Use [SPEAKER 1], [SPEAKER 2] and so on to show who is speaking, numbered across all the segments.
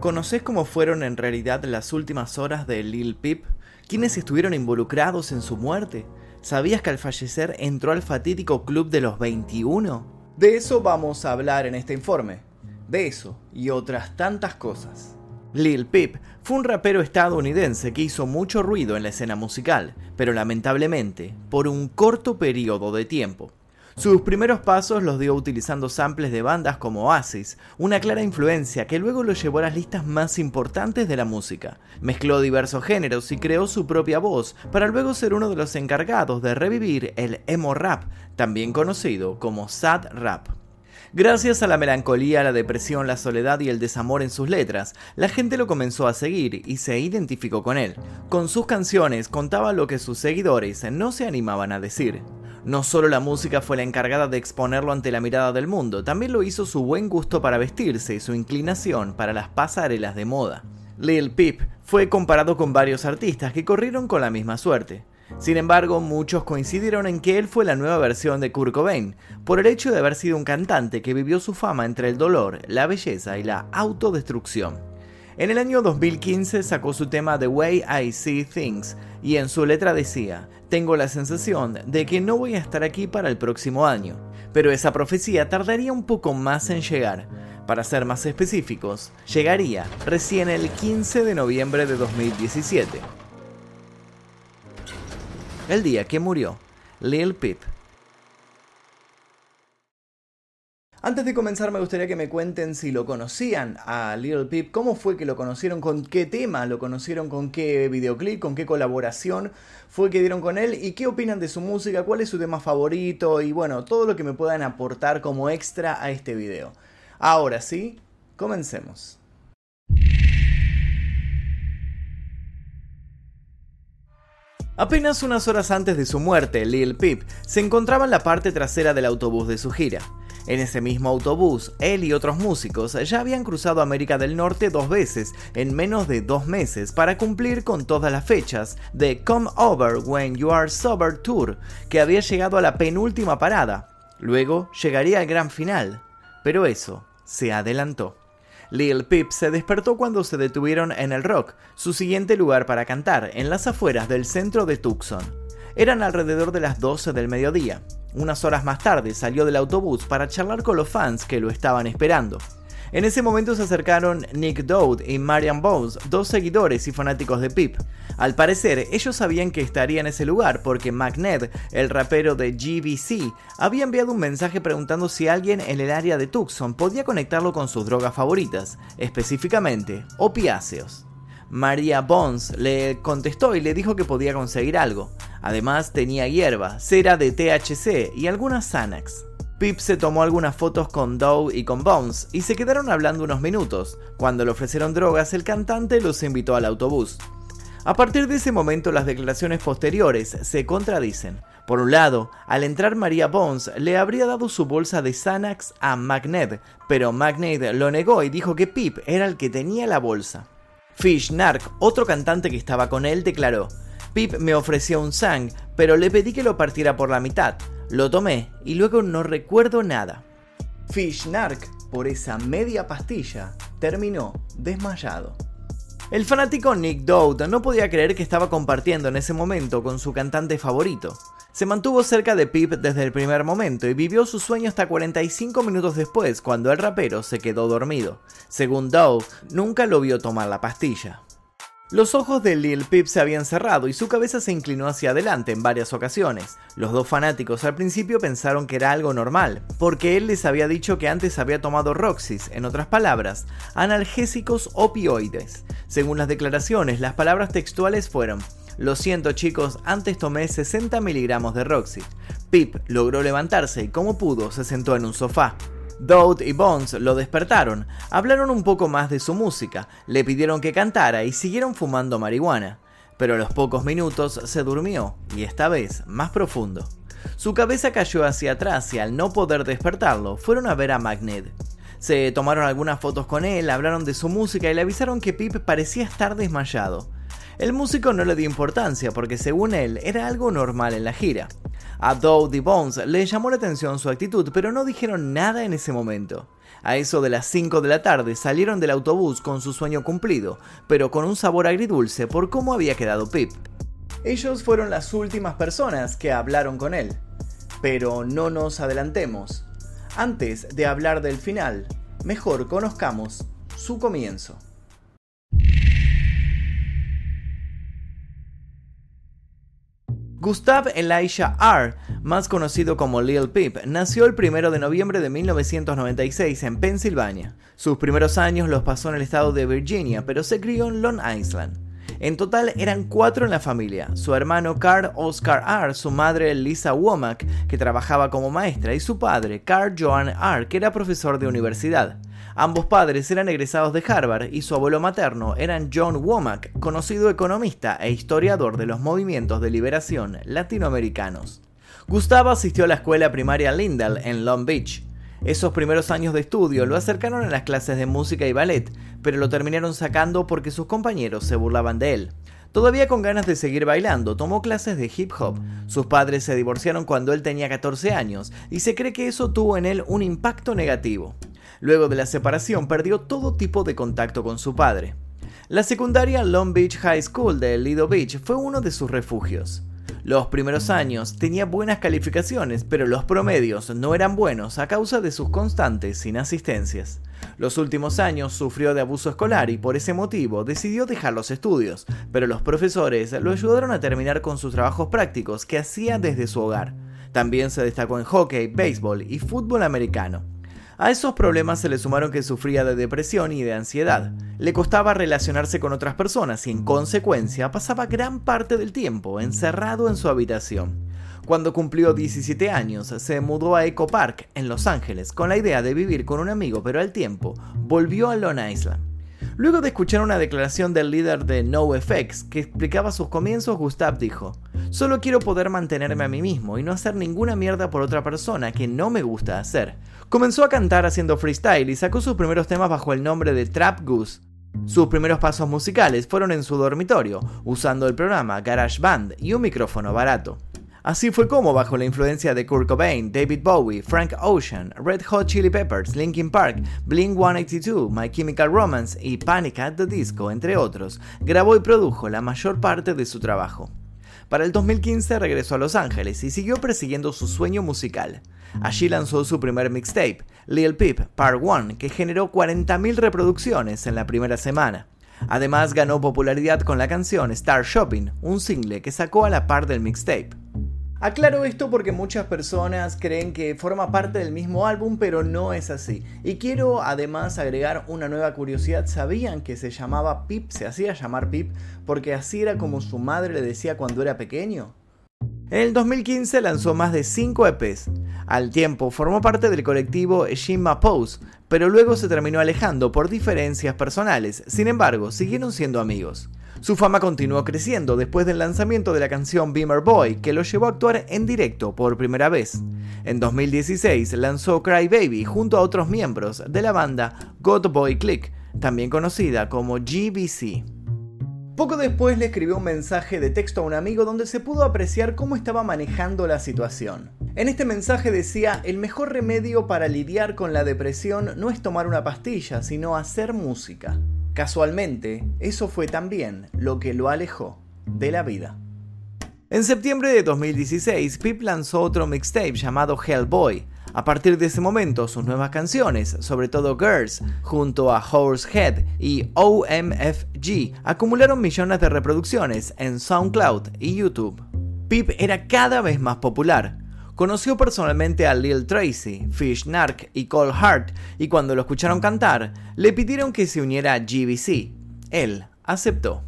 [SPEAKER 1] ¿Conoces cómo fueron en realidad las últimas horas de Lil Peep? ¿Quiénes estuvieron involucrados en su muerte? ¿Sabías que al fallecer entró al fatídico club de los 21? De eso vamos a hablar en este informe. De eso y otras tantas cosas. Lil Peep fue un rapero estadounidense que hizo mucho ruido en la escena musical, pero lamentablemente por un corto periodo de tiempo. Sus primeros pasos los dio utilizando samples de bandas como Oasis, una clara influencia que luego lo llevó a las listas más importantes de la música. Mezcló diversos géneros y creó su propia voz, para luego ser uno de los encargados de revivir el emo rap, también conocido como sad rap. Gracias a la melancolía, la depresión, la soledad y el desamor en sus letras, la gente lo comenzó a seguir y se identificó con él. Con sus canciones contaba lo que sus seguidores no se animaban a decir. No solo la música fue la encargada de exponerlo ante la mirada del mundo, también lo hizo su buen gusto para vestirse y su inclinación para las pasarelas de moda. Lil Peep fue comparado con varios artistas que corrieron con la misma suerte. Sin embargo, muchos coincidieron en que él fue la nueva versión de Kurt Cobain, por el hecho de haber sido un cantante que vivió su fama entre el dolor, la belleza y la autodestrucción. En el año 2015 sacó su tema The Way I See Things y en su letra decía, tengo la sensación de que no voy a estar aquí para el próximo año, pero esa profecía tardaría un poco más en llegar. Para ser más específicos, llegaría recién el 15 de noviembre de 2017. El día que murió Lil Peep. Antes de comenzar me gustaría que me cuenten si lo conocían a Lil Peep, cómo fue que lo conocieron, con qué tema lo conocieron, con qué videoclip, con qué colaboración fue que dieron con él y qué opinan de su música, cuál es su tema favorito y bueno, todo lo que me puedan aportar como extra a este video. Ahora sí, comencemos. Apenas unas horas antes de su muerte, Lil Peep se encontraba en la parte trasera del autobús de su gira. En ese mismo autobús, él y otros músicos ya habían cruzado América del Norte dos veces en menos de dos meses para cumplir con todas las fechas de Come Over When You Are Sober Tour, que había llegado a la penúltima parada. Luego llegaría al gran final, pero eso se adelantó. Lil Peep se despertó cuando se detuvieron en el Rock, su siguiente lugar para cantar, en las afueras del centro de Tucson. Eran alrededor de las 12 del mediodía. Unas horas más tarde salió del autobús para charlar con los fans que lo estaban esperando. En ese momento se acercaron Nick Dowd y Marian Bones, dos seguidores y fanáticos de Pip. Al parecer, ellos sabían que estaría en ese lugar porque McNed, el rapero de GBC, había enviado un mensaje preguntando si alguien en el área de Tucson podía conectarlo con sus drogas favoritas, específicamente opiáceos. María Bones le contestó y le dijo que podía conseguir algo. Además tenía hierba, cera de THC y algunas Xanax. Pip se tomó algunas fotos con Dow y con Bones y se quedaron hablando unos minutos. Cuando le ofrecieron drogas, el cantante los invitó al autobús. A partir de ese momento las declaraciones posteriores se contradicen. Por un lado, al entrar María Bones le habría dado su bolsa de Xanax a Magnet, pero Magnet lo negó y dijo que Pip era el que tenía la bolsa. Fish Nark, otro cantante que estaba con él, declaró, Pip me ofreció un sang, pero le pedí que lo partiera por la mitad. Lo tomé y luego no recuerdo nada. Fish Nark, por esa media pastilla, terminó desmayado. El fanático Nick Dowd no podía creer que estaba compartiendo en ese momento con su cantante favorito. Se mantuvo cerca de Pip desde el primer momento y vivió su sueño hasta 45 minutos después, cuando el rapero se quedó dormido. Según Dowd, nunca lo vio tomar la pastilla. Los ojos de Lil Peep se habían cerrado y su cabeza se inclinó hacia adelante en varias ocasiones. Los dos fanáticos al principio pensaron que era algo normal, porque él les había dicho que antes había tomado Roxys, en otras palabras, analgésicos opioides. Según las declaraciones, las palabras textuales fueron, lo siento chicos, antes tomé 60 miligramos de Roxy. Pip logró levantarse y como pudo se sentó en un sofá. Dowd y Bones lo despertaron, hablaron un poco más de su música, le pidieron que cantara y siguieron fumando marihuana. Pero a los pocos minutos se durmió, y esta vez más profundo. Su cabeza cayó hacia atrás y al no poder despertarlo, fueron a ver a Magnet. Se tomaron algunas fotos con él, hablaron de su música y le avisaron que Pip parecía estar desmayado. El músico no le dio importancia porque según él era algo normal en la gira. A y Bones le llamó la atención su actitud, pero no dijeron nada en ese momento. A eso de las 5 de la tarde salieron del autobús con su sueño cumplido, pero con un sabor agridulce por cómo había quedado Pip. Ellos fueron las últimas personas que hablaron con él. Pero no nos adelantemos. Antes de hablar del final, mejor conozcamos su comienzo. Gustav Elisha R., más conocido como Lil Peep, nació el 1 de noviembre de 1996 en Pensilvania. Sus primeros años los pasó en el estado de Virginia, pero se crió en Long Island. En total eran cuatro en la familia, su hermano Carl Oscar R., su madre Lisa Womack, que trabajaba como maestra, y su padre Carl Joan R., que era profesor de universidad. Ambos padres eran egresados de Harvard y su abuelo materno era John Womack, conocido economista e historiador de los movimientos de liberación latinoamericanos. Gustavo asistió a la escuela primaria Lindell en Long Beach. Esos primeros años de estudio lo acercaron a las clases de música y ballet, pero lo terminaron sacando porque sus compañeros se burlaban de él. Todavía con ganas de seguir bailando, tomó clases de hip hop. Sus padres se divorciaron cuando él tenía 14 años y se cree que eso tuvo en él un impacto negativo. Luego de la separación perdió todo tipo de contacto con su padre. La secundaria Long Beach High School de Lido Beach fue uno de sus refugios. Los primeros años tenía buenas calificaciones, pero los promedios no eran buenos a causa de sus constantes inasistencias. Los últimos años sufrió de abuso escolar y por ese motivo decidió dejar los estudios, pero los profesores lo ayudaron a terminar con sus trabajos prácticos que hacía desde su hogar. También se destacó en hockey, béisbol y fútbol americano. A esos problemas se le sumaron que sufría de depresión y de ansiedad. Le costaba relacionarse con otras personas y en consecuencia pasaba gran parte del tiempo encerrado en su habitación. Cuando cumplió 17 años, se mudó a Echo Park, en Los Ángeles, con la idea de vivir con un amigo, pero al tiempo volvió a Long Island. Luego de escuchar una declaración del líder de NoFX que explicaba sus comienzos, Gustav dijo, Solo quiero poder mantenerme a mí mismo y no hacer ninguna mierda por otra persona que no me gusta hacer. Comenzó a cantar haciendo freestyle y sacó sus primeros temas bajo el nombre de Trap Goose. Sus primeros pasos musicales fueron en su dormitorio, usando el programa GarageBand y un micrófono barato. Así fue como, bajo la influencia de Kurt Cobain, David Bowie, Frank Ocean, Red Hot Chili Peppers, Linkin Park, Blink 182, My Chemical Romance y Panic at the Disco, entre otros, grabó y produjo la mayor parte de su trabajo. Para el 2015 regresó a Los Ángeles y siguió persiguiendo su sueño musical. Allí lanzó su primer mixtape, Lil Peep Part 1, que generó 40.000 reproducciones en la primera semana. Además ganó popularidad con la canción Star Shopping, un single que sacó a la par del mixtape. Aclaro esto porque muchas personas creen que forma parte del mismo álbum, pero no es así. Y quiero además agregar una nueva curiosidad. ¿Sabían que se llamaba Pip? Se hacía llamar Pip porque así era como su madre le decía cuando era pequeño. En el 2015 lanzó más de 5 EPs. Al tiempo formó parte del colectivo Shima Pose, pero luego se terminó alejando por diferencias personales. Sin embargo, siguieron siendo amigos. Su fama continuó creciendo después del lanzamiento de la canción Beamer Boy, que lo llevó a actuar en directo por primera vez. En 2016 lanzó Cry Baby junto a otros miembros de la banda God Boy Click, también conocida como GBC. Poco después le escribió un mensaje de texto a un amigo donde se pudo apreciar cómo estaba manejando la situación. En este mensaje decía, el mejor remedio para lidiar con la depresión no es tomar una pastilla, sino hacer música. Casualmente, eso fue también lo que lo alejó de la vida. En septiembre de 2016, Pip lanzó otro mixtape llamado Hellboy. A partir de ese momento, sus nuevas canciones, sobre todo Girls, junto a Horsehead y OMFG, acumularon millones de reproducciones en SoundCloud y YouTube. Pip era cada vez más popular, conoció personalmente a Lil Tracy, Fish Nark y Cole Hart y cuando lo escucharon cantar, le pidieron que se uniera a GBC. Él aceptó.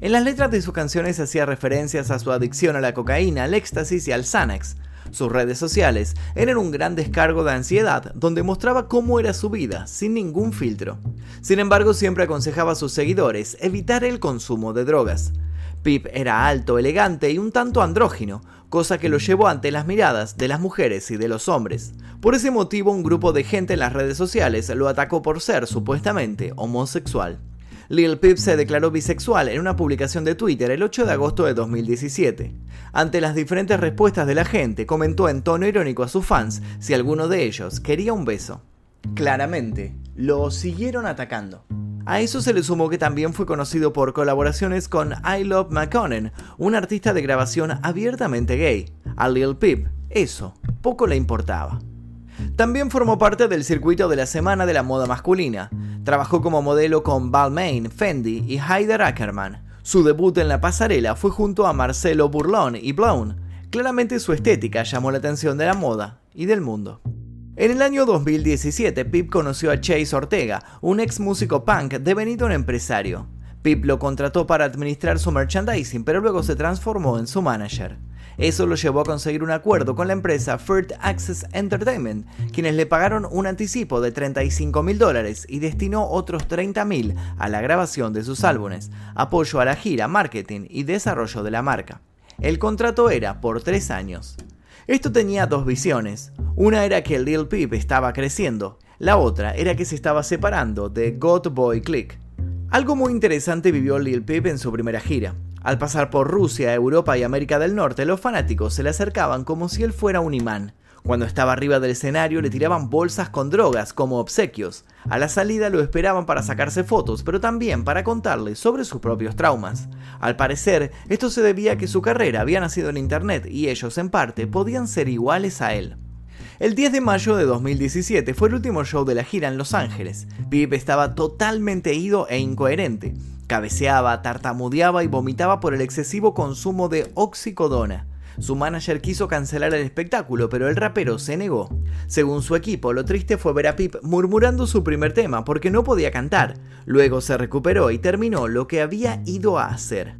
[SPEAKER 1] En las letras de sus canciones hacía referencias a su adicción a la cocaína, al éxtasis y al Xanax. Sus redes sociales eran un gran descargo de ansiedad donde mostraba cómo era su vida, sin ningún filtro. Sin embargo, siempre aconsejaba a sus seguidores evitar el consumo de drogas. Pip era alto, elegante y un tanto andrógino, cosa que lo llevó ante las miradas de las mujeres y de los hombres. Por ese motivo, un grupo de gente en las redes sociales lo atacó por ser supuestamente homosexual. Lil Pip se declaró bisexual en una publicación de Twitter el 8 de agosto de 2017. Ante las diferentes respuestas de la gente, comentó en tono irónico a sus fans si alguno de ellos quería un beso. Claramente, lo siguieron atacando. A eso se le sumó que también fue conocido por colaboraciones con I Love McConnen, un artista de grabación abiertamente gay. A Lil Peep, eso, poco le importaba. También formó parte del circuito de la Semana de la Moda Masculina. Trabajó como modelo con Balmain, Fendi y Heider Ackerman. Su debut en la pasarela fue junto a Marcelo Burlón y Blown. Claramente su estética llamó la atención de la moda y del mundo. En el año 2017, Pip conoció a Chase Ortega, un ex músico punk devenido un empresario. Pip lo contrató para administrar su merchandising, pero luego se transformó en su manager. Eso lo llevó a conseguir un acuerdo con la empresa Third Access Entertainment, quienes le pagaron un anticipo de 35 mil dólares y destinó otros 30 mil a la grabación de sus álbumes, apoyo a la gira, marketing y desarrollo de la marca. El contrato era por tres años. Esto tenía dos visiones. Una era que Lil Peep estaba creciendo, la otra era que se estaba separando de God Boy Click. Algo muy interesante vivió Lil Peep en su primera gira. Al pasar por Rusia, Europa y América del Norte, los fanáticos se le acercaban como si él fuera un imán. Cuando estaba arriba del escenario le tiraban bolsas con drogas como obsequios. A la salida lo esperaban para sacarse fotos, pero también para contarle sobre sus propios traumas. Al parecer, esto se debía a que su carrera había nacido en Internet y ellos en parte podían ser iguales a él. El 10 de mayo de 2017 fue el último show de la gira en Los Ángeles. Pip estaba totalmente ido e incoherente. Cabeceaba, tartamudeaba y vomitaba por el excesivo consumo de oxicodona. Su manager quiso cancelar el espectáculo, pero el rapero se negó. Según su equipo, lo triste fue ver a Pip murmurando su primer tema porque no podía cantar. Luego se recuperó y terminó lo que había ido a hacer.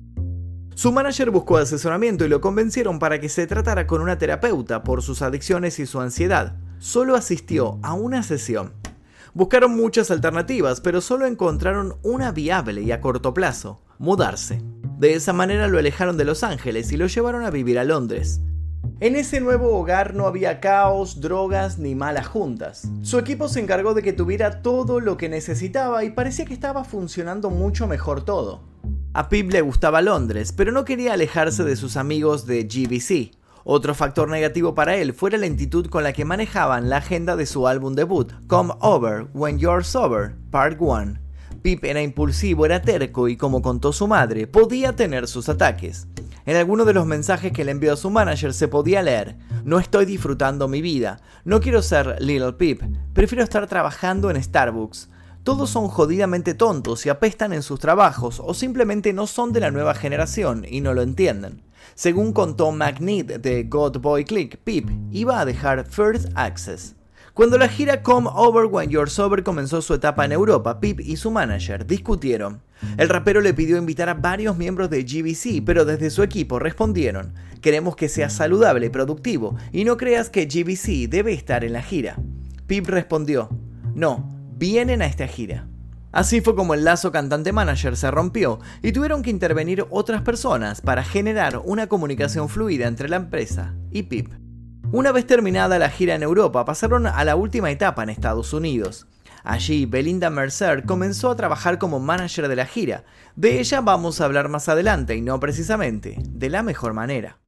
[SPEAKER 1] Su manager buscó asesoramiento y lo convencieron para que se tratara con una terapeuta por sus adicciones y su ansiedad. Solo asistió a una sesión. Buscaron muchas alternativas, pero solo encontraron una viable y a corto plazo, mudarse. De esa manera lo alejaron de Los Ángeles y lo llevaron a vivir a Londres. En ese nuevo hogar no había caos, drogas ni malas juntas. Su equipo se encargó de que tuviera todo lo que necesitaba y parecía que estaba funcionando mucho mejor todo. A Pip le gustaba Londres, pero no quería alejarse de sus amigos de GBC. Otro factor negativo para él fue la lentitud con la que manejaban la agenda de su álbum debut, Come Over When You're Sober, Part 1. Pip era impulsivo, era terco y como contó su madre, podía tener sus ataques. En alguno de los mensajes que le envió a su manager se podía leer, no estoy disfrutando mi vida, no quiero ser Little Pip, prefiero estar trabajando en Starbucks. Todos son jodidamente tontos y apestan en sus trabajos o simplemente no son de la nueva generación y no lo entienden. Según contó McNeed de God Boy Click, Pip iba a dejar First Access. Cuando la gira Come Over When You're Sober comenzó su etapa en Europa, Pip y su manager discutieron. El rapero le pidió invitar a varios miembros de GBC, pero desde su equipo respondieron, queremos que sea saludable y productivo, y no creas que GBC debe estar en la gira. Pip respondió, no, vienen a esta gira. Así fue como el lazo cantante-manager se rompió y tuvieron que intervenir otras personas para generar una comunicación fluida entre la empresa y Pip. Una vez terminada la gira en Europa, pasaron a la última etapa en Estados Unidos. Allí, Belinda Mercer comenzó a trabajar como manager de la gira. De ella vamos a hablar más adelante y no precisamente de la mejor manera.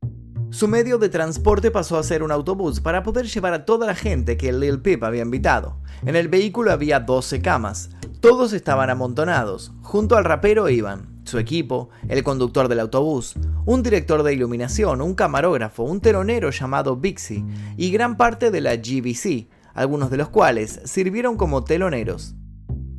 [SPEAKER 1] Su medio de transporte pasó a ser un autobús para poder llevar a toda la gente que Lil Peep había invitado. En el vehículo había 12 camas. Todos estaban amontonados. Junto al rapero iban su equipo, el conductor del autobús, un director de iluminación, un camarógrafo, un telonero llamado Bixie y gran parte de la GBC, algunos de los cuales sirvieron como teloneros.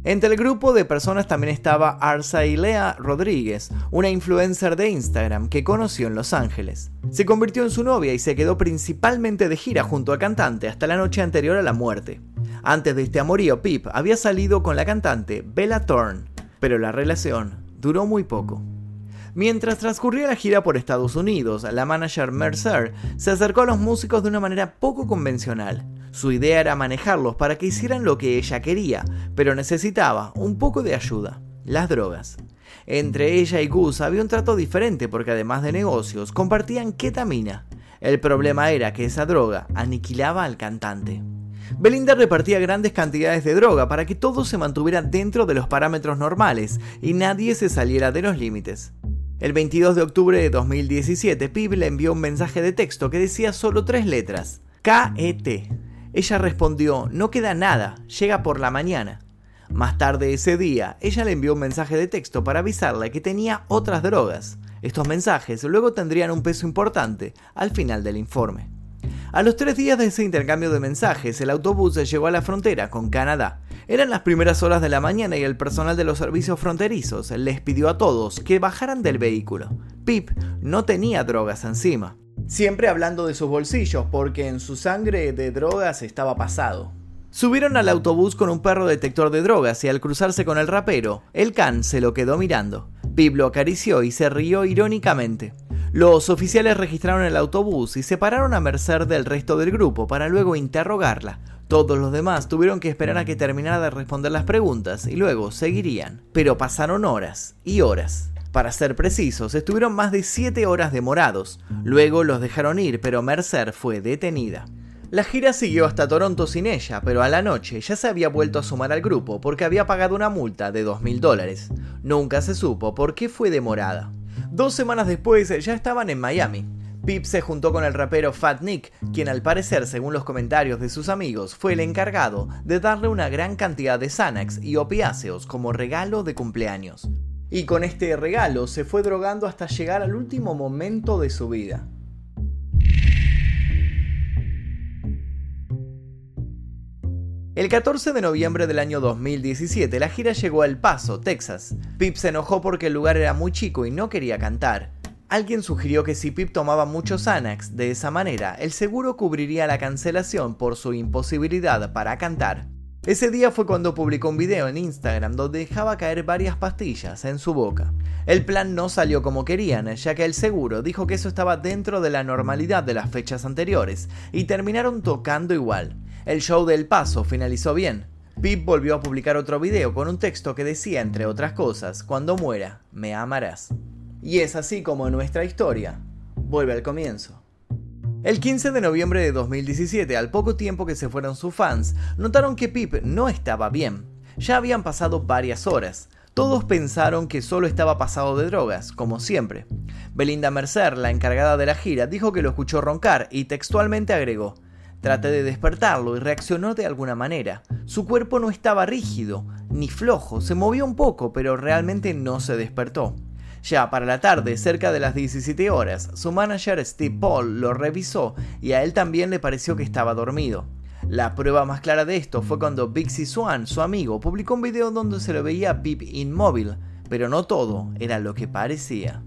[SPEAKER 1] Entre el grupo de personas también estaba Arsailea Rodríguez, una influencer de Instagram que conoció en Los Ángeles. Se convirtió en su novia y se quedó principalmente de gira junto al cantante hasta la noche anterior a la muerte. Antes de este amorío, Pip había salido con la cantante Bella Thorne, pero la relación duró muy poco. Mientras transcurría la gira por Estados Unidos, la manager Mercer se acercó a los músicos de una manera poco convencional. Su idea era manejarlos para que hicieran lo que ella quería, pero necesitaba un poco de ayuda, las drogas. Entre ella y Gus había un trato diferente porque además de negocios, compartían ketamina. El problema era que esa droga aniquilaba al cantante. Belinda repartía grandes cantidades de droga para que todo se mantuviera dentro de los parámetros normales y nadie se saliera de los límites. El 22 de octubre de 2017, Pib le envió un mensaje de texto que decía solo tres letras, KET. Ella respondió, no queda nada, llega por la mañana. Más tarde ese día, ella le envió un mensaje de texto para avisarle que tenía otras drogas. Estos mensajes luego tendrían un peso importante al final del informe. A los tres días de ese intercambio de mensajes, el autobús llegó a la frontera con Canadá. Eran las primeras horas de la mañana y el personal de los servicios fronterizos les pidió a todos que bajaran del vehículo. Pip no tenía drogas encima. Siempre hablando de sus bolsillos porque en su sangre de drogas estaba pasado. Subieron al autobús con un perro detector de drogas y al cruzarse con el rapero, el can se lo quedó mirando. Pip lo acarició y se rió irónicamente. Los oficiales registraron el autobús y se pararon a merced del resto del grupo para luego interrogarla. Todos los demás tuvieron que esperar a que terminara de responder las preguntas y luego seguirían. Pero pasaron horas y horas. Para ser precisos, estuvieron más de 7 horas demorados. Luego los dejaron ir, pero Mercer fue detenida. La gira siguió hasta Toronto sin ella, pero a la noche ya se había vuelto a sumar al grupo porque había pagado una multa de 2.000 dólares. Nunca se supo por qué fue demorada. Dos semanas después ya estaban en Miami. Pip se juntó con el rapero Fat Nick, quien al parecer, según los comentarios de sus amigos, fue el encargado de darle una gran cantidad de Xanax y opiáceos como regalo de cumpleaños. Y con este regalo se fue drogando hasta llegar al último momento de su vida. El 14 de noviembre del año 2017 la gira llegó a El Paso, Texas. Pip se enojó porque el lugar era muy chico y no quería cantar. Alguien sugirió que si Pip tomaba muchos Xanax de esa manera, el seguro cubriría la cancelación por su imposibilidad para cantar. Ese día fue cuando publicó un video en Instagram donde dejaba caer varias pastillas en su boca. El plan no salió como querían, ya que el seguro dijo que eso estaba dentro de la normalidad de las fechas anteriores, y terminaron tocando igual. El show del paso finalizó bien. Pip volvió a publicar otro video con un texto que decía, entre otras cosas, cuando muera, me amarás. Y es así como nuestra historia vuelve al comienzo. El 15 de noviembre de 2017, al poco tiempo que se fueron sus fans, notaron que Pip no estaba bien. Ya habían pasado varias horas. Todos pensaron que solo estaba pasado de drogas, como siempre. Belinda Mercer, la encargada de la gira, dijo que lo escuchó roncar y textualmente agregó, Traté de despertarlo y reaccionó de alguna manera. Su cuerpo no estaba rígido, ni flojo, se movió un poco, pero realmente no se despertó. Ya para la tarde, cerca de las 17 horas, su manager Steve Paul lo revisó y a él también le pareció que estaba dormido. La prueba más clara de esto fue cuando Bixie Swan, su amigo, publicó un video donde se lo veía Pip inmóvil, pero no todo era lo que parecía.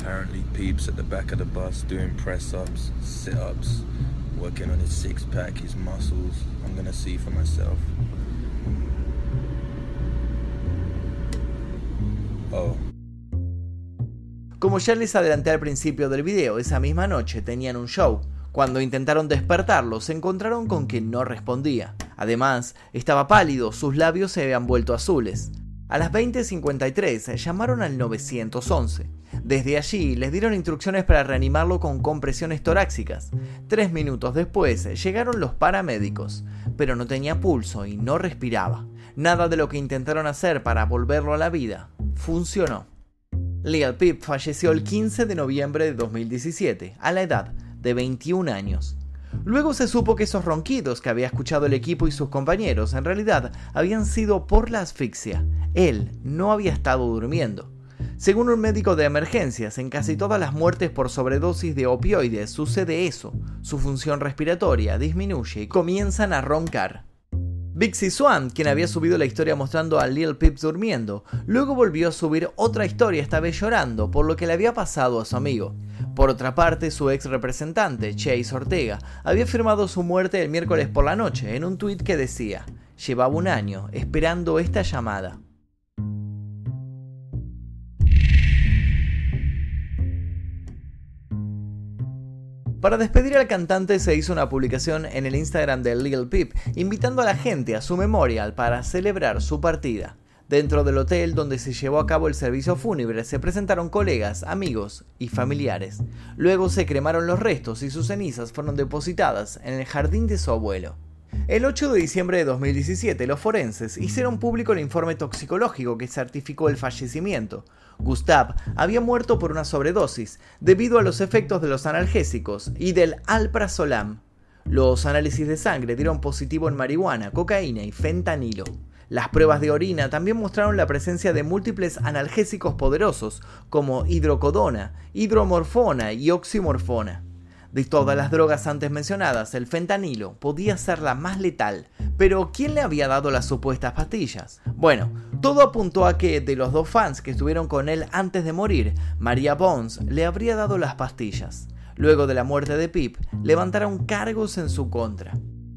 [SPEAKER 1] Apparently Peep's at the back of the bus doing press ups, sit ups, working on his six pack, his muscles. I'm gonna see for myself. Oh. Como ya les adelanté al principio del video, esa misma noche tenían un show. Cuando intentaron despertarlo, se encontraron con que no respondía. Además, estaba pálido, sus labios se habían vuelto azules. A las 20.53 llamaron al 911. Desde allí les dieron instrucciones para reanimarlo con compresiones torácicas. Tres minutos después llegaron los paramédicos, pero no tenía pulso y no respiraba. Nada de lo que intentaron hacer para volverlo a la vida funcionó. Lil Peep falleció el 15 de noviembre de 2017, a la edad de 21 años. Luego se supo que esos ronquidos que había escuchado el equipo y sus compañeros en realidad habían sido por la asfixia. Él no había estado durmiendo. Según un médico de emergencias, en casi todas las muertes por sobredosis de opioides sucede eso. Su función respiratoria disminuye y comienzan a roncar. Bixie Swan, quien había subido la historia mostrando a Lil Peep durmiendo, luego volvió a subir otra historia, esta vez llorando, por lo que le había pasado a su amigo. Por otra parte, su ex representante, Chase Ortega, había firmado su muerte el miércoles por la noche en un tuit que decía, llevaba un año esperando esta llamada. Para despedir al cantante se hizo una publicación en el Instagram de Lil Peep invitando a la gente a su memorial para celebrar su partida. Dentro del hotel donde se llevó a cabo el servicio fúnebre se presentaron colegas, amigos y familiares. Luego se cremaron los restos y sus cenizas fueron depositadas en el jardín de su abuelo. El 8 de diciembre de 2017, los forenses hicieron público el informe toxicológico que certificó el fallecimiento. Gustav había muerto por una sobredosis debido a los efectos de los analgésicos y del alprazolam. Los análisis de sangre dieron positivo en marihuana, cocaína y fentanilo. Las pruebas de orina también mostraron la presencia de múltiples analgésicos poderosos como hidrocodona, hidromorfona y oximorfona. De todas las drogas antes mencionadas, el fentanilo podía ser la más letal, pero ¿quién le había dado las supuestas pastillas? Bueno, todo apuntó a que de los dos fans que estuvieron con él antes de morir, María Bones le habría dado las pastillas. Luego de la muerte de Pip, levantaron cargos en su contra.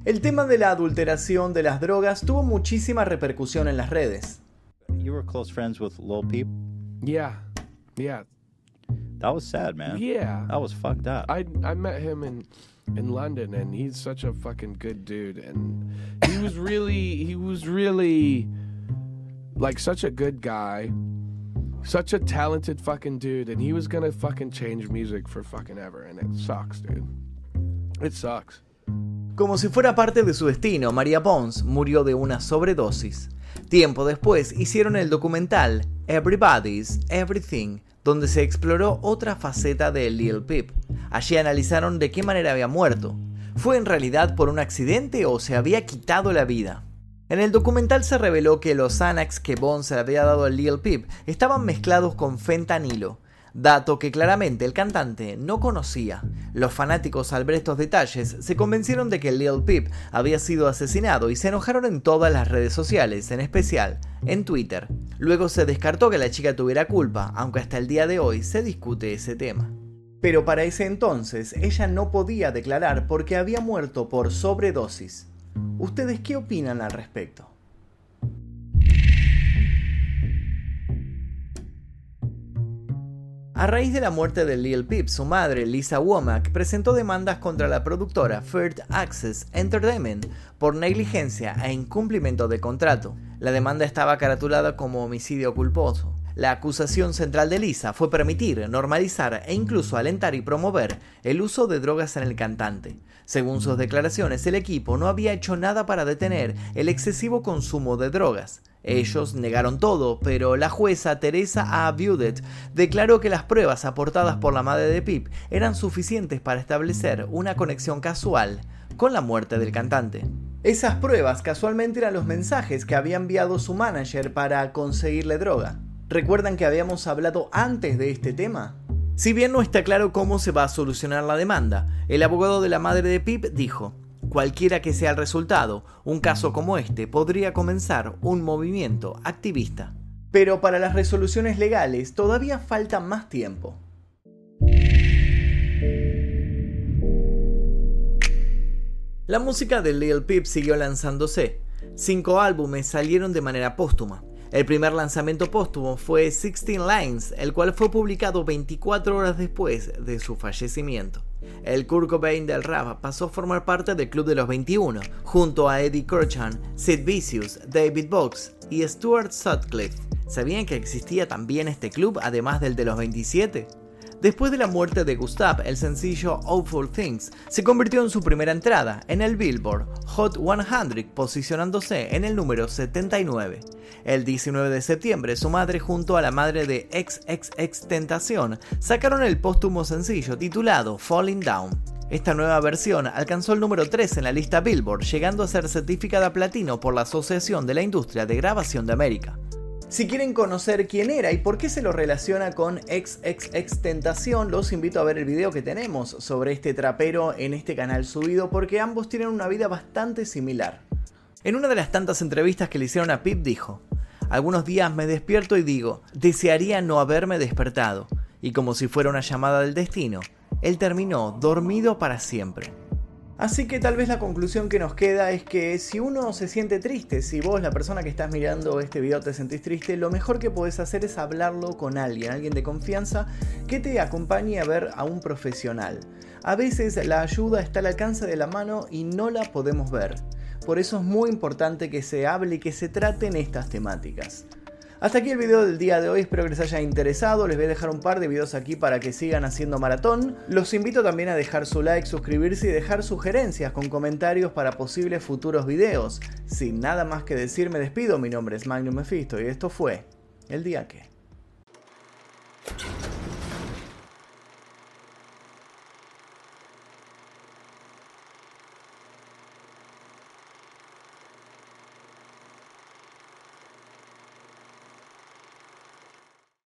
[SPEAKER 1] El tema de la adulteración de las drogas tuvo muchísima repercusión en las redes.
[SPEAKER 2] You were close friends with Lil Peep?
[SPEAKER 3] Yeah, yeah.
[SPEAKER 2] That was sad, man.
[SPEAKER 3] Yeah.
[SPEAKER 2] That was fucked up.
[SPEAKER 3] I I met him in in London and he's such a fucking good dude and he was really he was really like such a good guy. Such a talented fucking dude and he was going to fucking change music for fucking ever and it sucks, dude. It sucks.
[SPEAKER 1] Como si fuera parte de su destino, María Pons murió de una sobredosis. Tiempo después hicieron el documental Everybody's Everything, donde se exploró otra faceta de Lil Peep. Allí analizaron de qué manera había muerto. ¿Fue en realidad por un accidente o se había quitado la vida? En el documental se reveló que los Xanax que Bones había dado a Lil Peep estaban mezclados con fentanilo, dato que claramente el cantante no conocía. Los fanáticos al ver estos detalles se convencieron de que Lil Peep había sido asesinado y se enojaron en todas las redes sociales, en especial en Twitter. Luego se descartó que la chica tuviera culpa, aunque hasta el día de hoy se discute ese tema. Pero para ese entonces ella no podía declarar porque había muerto por sobredosis. ¿Ustedes qué opinan al respecto? A raíz de la muerte de Lil Peep, su madre, Lisa Womack, presentó demandas contra la productora Third Access Entertainment por negligencia e incumplimiento de contrato. La demanda estaba caratulada como homicidio culposo. La acusación central de Lisa fue permitir, normalizar e incluso alentar y promover el uso de drogas en el cantante. Según sus declaraciones, el equipo no había hecho nada para detener el excesivo consumo de drogas. Ellos negaron todo, pero la jueza Teresa A. Budet declaró que las pruebas aportadas por la madre de Pip eran suficientes para establecer una conexión casual con la muerte del cantante. Esas pruebas casualmente eran los mensajes que había enviado su manager para conseguirle droga. ¿Recuerdan que habíamos hablado antes de este tema? Si bien no está claro cómo se va a solucionar la demanda, el abogado de la madre de Pip dijo, cualquiera que sea el resultado, un caso como este podría comenzar un movimiento activista. Pero para las resoluciones legales todavía falta más tiempo. La música de Lil Peep siguió lanzándose. Cinco álbumes salieron de manera póstuma. El primer lanzamiento póstumo fue 16 Lines, el cual fue publicado 24 horas después de su fallecimiento. El Kurt Cobain del rap pasó a formar parte del Club de los 21, junto a Eddie Kirchan, Sid Vicious, David Box y Stuart Sutcliffe. ¿Sabían que existía también este club además del de los 27? Después de la muerte de Gustav, el sencillo Awful Things se convirtió en su primera entrada en el Billboard Hot 100, posicionándose en el número 79. El 19 de septiembre, su madre junto a la madre de XXX Tentación sacaron el póstumo sencillo titulado Falling Down. Esta nueva versión alcanzó el número 3 en la lista Billboard, llegando a ser certificada platino por la Asociación de la Industria de Grabación de América. Si quieren conocer quién era y por qué se lo relaciona con XXX Tentación, los invito a ver el video que tenemos sobre este trapero en este canal subido porque ambos tienen una vida bastante similar. En una de las tantas entrevistas que le hicieron a Pip dijo, algunos días me despierto y digo, desearía no haberme despertado, y como si fuera una llamada del destino, él terminó dormido para siempre. Así que tal vez la conclusión que nos queda es que si uno se siente triste, si vos, la persona que estás mirando este video, te sentís triste, lo mejor que podés hacer es hablarlo con alguien, alguien de confianza que te acompañe a ver a un profesional. A veces la ayuda está al alcance de la mano y no la podemos ver. Por eso es muy importante que se hable y que se traten estas temáticas. Hasta aquí el video del día de hoy, espero que les haya interesado, les voy a dejar un par de videos aquí para que sigan haciendo maratón. Los invito también a dejar su like, suscribirse y dejar sugerencias con comentarios para posibles futuros videos. Sin nada más que decir me despido, mi nombre es Magnum Mephisto y esto fue El Día Que.